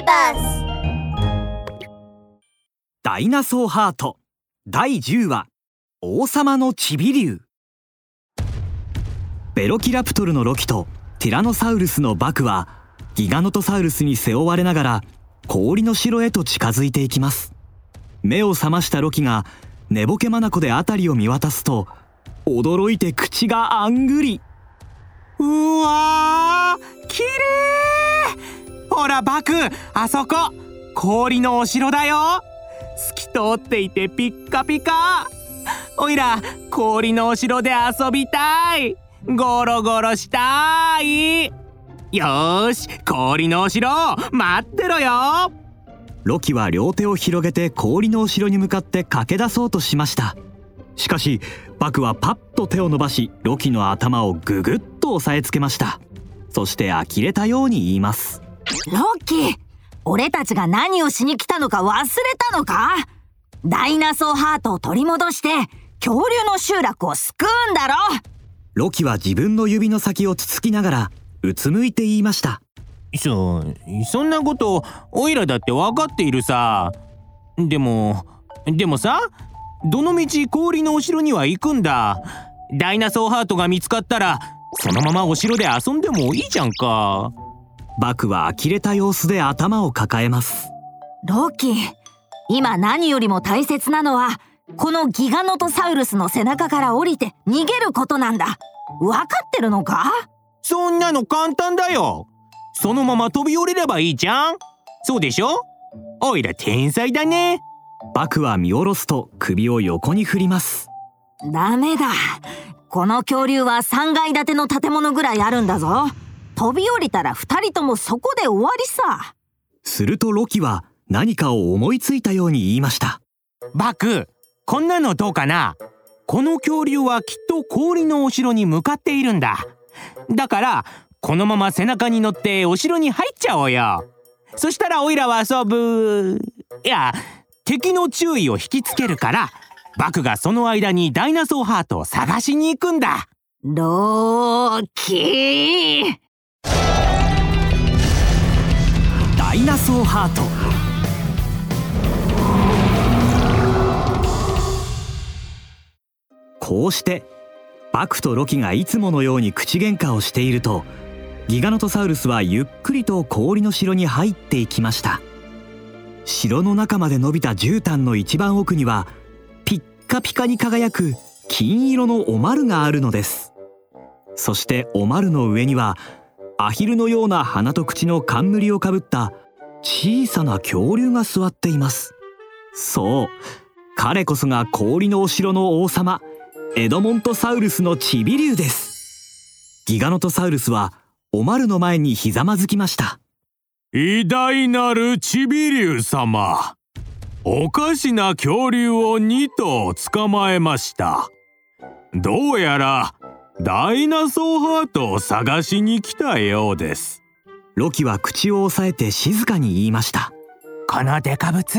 ビバスダイナソーハート。第10話。王様のチビ竜。ベロキラプトルのロキとティラノサウルスのバクはギガノトサウルスに背負われながら氷の城へと近づいていきます。目を覚ましたロキが寝ぼけ眼で辺りを見渡すと驚いて口があんぐり。うわー綺麗ほらバク。あそこ。氷のお城だよ。透き通っていてピッカピカ。おいら氷のお城で遊びたい。ゴロゴロしたい。よし氷のお城。待ってろよ。ロキは両手を広げて氷のお城に向かって駆け出そうとしました。しかしバクはパッと手を伸ばしロキの頭をググッと押さえつけました。そして呆れたように言います。ロッキー俺たちが何をしに来たのか忘れたのか？ダイナソーハートを取り戻して恐竜の集落を救うんだろ？ロキは自分の指の先をつつきながらうつむいて言いました。そそんなことおいらだって分かっているさ。でもでもさどのみち氷のお城には行くんだ？ダイナソーハートが見つかったらそのままお城で遊んでもいいじゃんかバクは呆れた様子で頭を抱えます。ロッキー今何よりも大切なのはこのギガノトサウルスの背中から降りて逃げることなんだ。分かってるのか？そんなの簡単だよ。そのまま飛び降りればいいじゃん。そうでしょ？おいら天才だね。バクは見下ろすと首を横に振ります。ダメだ。この恐竜は3階建ての建物ぐらいあるんだぞ飛び降りたら2人ともそこで終わりさ。するとロキは何かを思いついたように言いました。バクこんなのどうかな？この恐竜はきっと氷のお城に向かっているんだ。だからこのまま背中に乗ってお城に入っちゃおうよ。そしたらオイラは遊ぶ。いや敵の注意を引きつけるからバクがその間にダイナソーハートを探しに行くんだ。ローキーダイナソーハート。こうしてバクとロキがいつものように口喧嘩をしているとギガノトサウルスはゆっくりと氷の城に入っていきました。城の中まで伸びた絨毯の一番奥にはピッカピカに輝く金色のおまるがあるのです。そしておまるの上にはアヒルのような鼻と口の冠をかぶった小さな恐竜が座っています。そう彼こそが氷のお城の王様エドモントサウルスのチビ竜です。ギガノトサウルスはおまるの前にひざまずきました。偉大なるチビ竜様おかしな恐竜を2頭捕まえました。どうやらダイナソーハートを探しに来たようです。ロキは口を押さえて静かに言いました。このデカブツ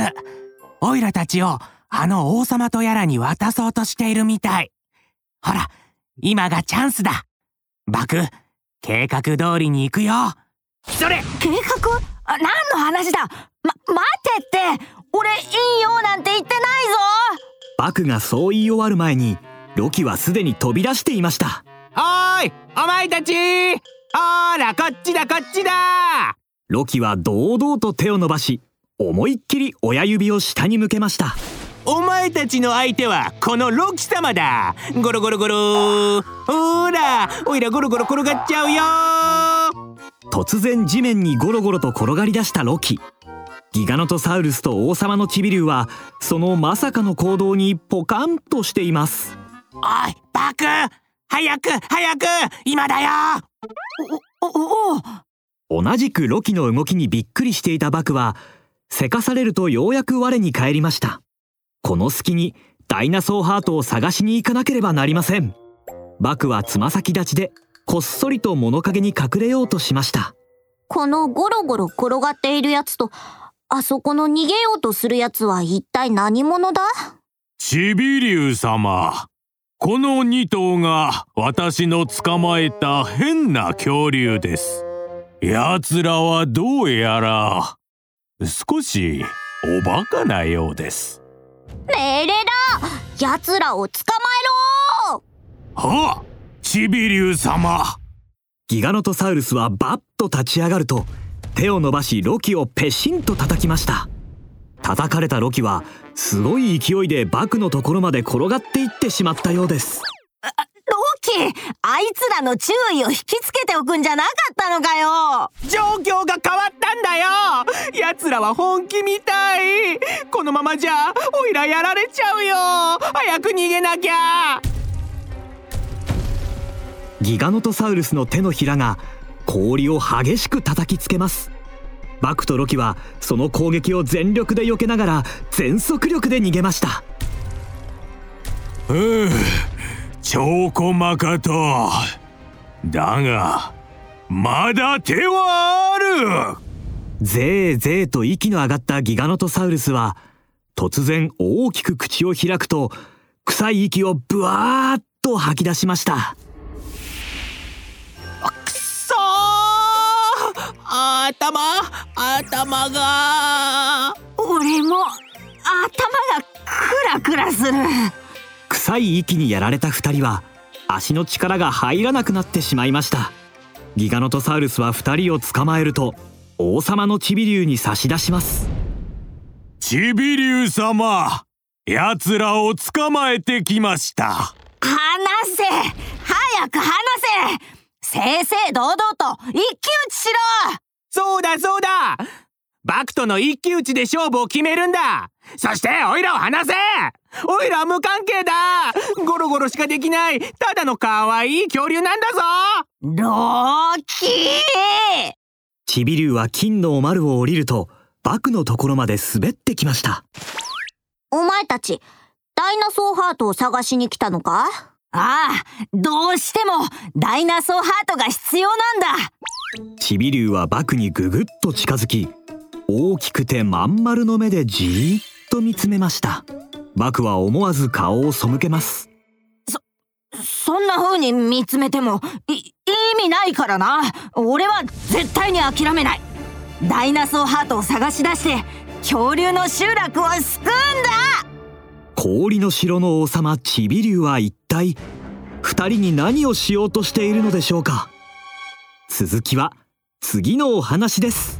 オイラたちをあの王様とやらに渡そうとしているみたい。ほら今がチャンスだ。バク計画通りに行くよ。それ。計画？あ何の話だ？ま、待ってって。俺いいよなんて言ってないぞ。バクがそう言い終わる前にロキはすでに飛び出していました。おーいお前たち。ほらこっちだこっちだ。ロキは堂々と手を伸ばし思いっきり親指を下に向けました。お前たちの相手はこのロキ様だ。ゴロゴロゴロ。ほらおいらゴロゴロ転がっちゃうよ。突然地面にゴロゴロと転がり出したロキ。ギガノトサウルスと王様のチビ竜はそのまさかの行動にポカンとしていますおいバク早く早く！今だよ！おおお同じくロキの動きにびっくりしていたバクはせかされるとようやく我に返りましたこの隙にダイナソーハートを探しに行かなければなりませんバクはつま先立ちでこっそりと物陰に隠れようとしましたこのゴロゴロ転がっているやつとあそこの逃げようとするやつは一体何者だチビ竜様この2頭が私の捕まえた変な恐竜です。奴らはどうやら少しおバカなようです。命令だ奴らを捕まえろはあチビリュウ様。ギガノトサウルスはバッと立ち上がると手を伸ばしロキをペシンと叩きました叩かれたロキはすごい勢いでバクのところまで転がっていってしまったようです。ロキあいつらの注意を引きつけておくんじゃなかったのかよ。状況が変わったんだよ。奴らは本気みたい。このままじゃおいらやられちゃうよ。早く逃げなきゃ。ギガノトサウルスの手のひらが氷を激しく叩きつけますバクとロキはその攻撃を全力で避けながら全速力で逃げました。うう超細かとだがまだ手はある。ぜーぜーと息の上がったギガノトサウルスは突然大きく口を開くと臭い息をブワーッと吐き出しました頭頭が。俺も頭がクラクラする。臭い息にやられた2人は足の力が入らなくなってしまいました。ギガノトサウルスは2人を捕まえると王様のチビリュウに差し出します。チビリュウ様奴らを捕まえてきました。話せ早く話せ。正々堂々と一騎打ちしろそうだそうだ。バクとの一騎打ちで勝負を決めるんだ。そしてオイラを離せ。オイラは無関係だ。ゴロゴロしかできないただの可愛い恐竜なんだぞ。ローキー！チビリュウは金のお丸を降りるとバクのところまで滑ってきました。お前たちダイナソーハートを探しに来たのか？ああどうしてもダイナソーハートが必要なんだ。チビリュウはバクにぐぐっと近づき大きくてまん丸の目でじーっと見つめました。バクは思わず顔を背けます。そんな風に見つめてもい意味ないからな。俺は絶対に諦めない。ダイナソーハートを探し出して恐竜の集落を救うんだ氷の城の王様チビリュウは一体二人に何をしようとしているのでしょうか？続きは次のお話です。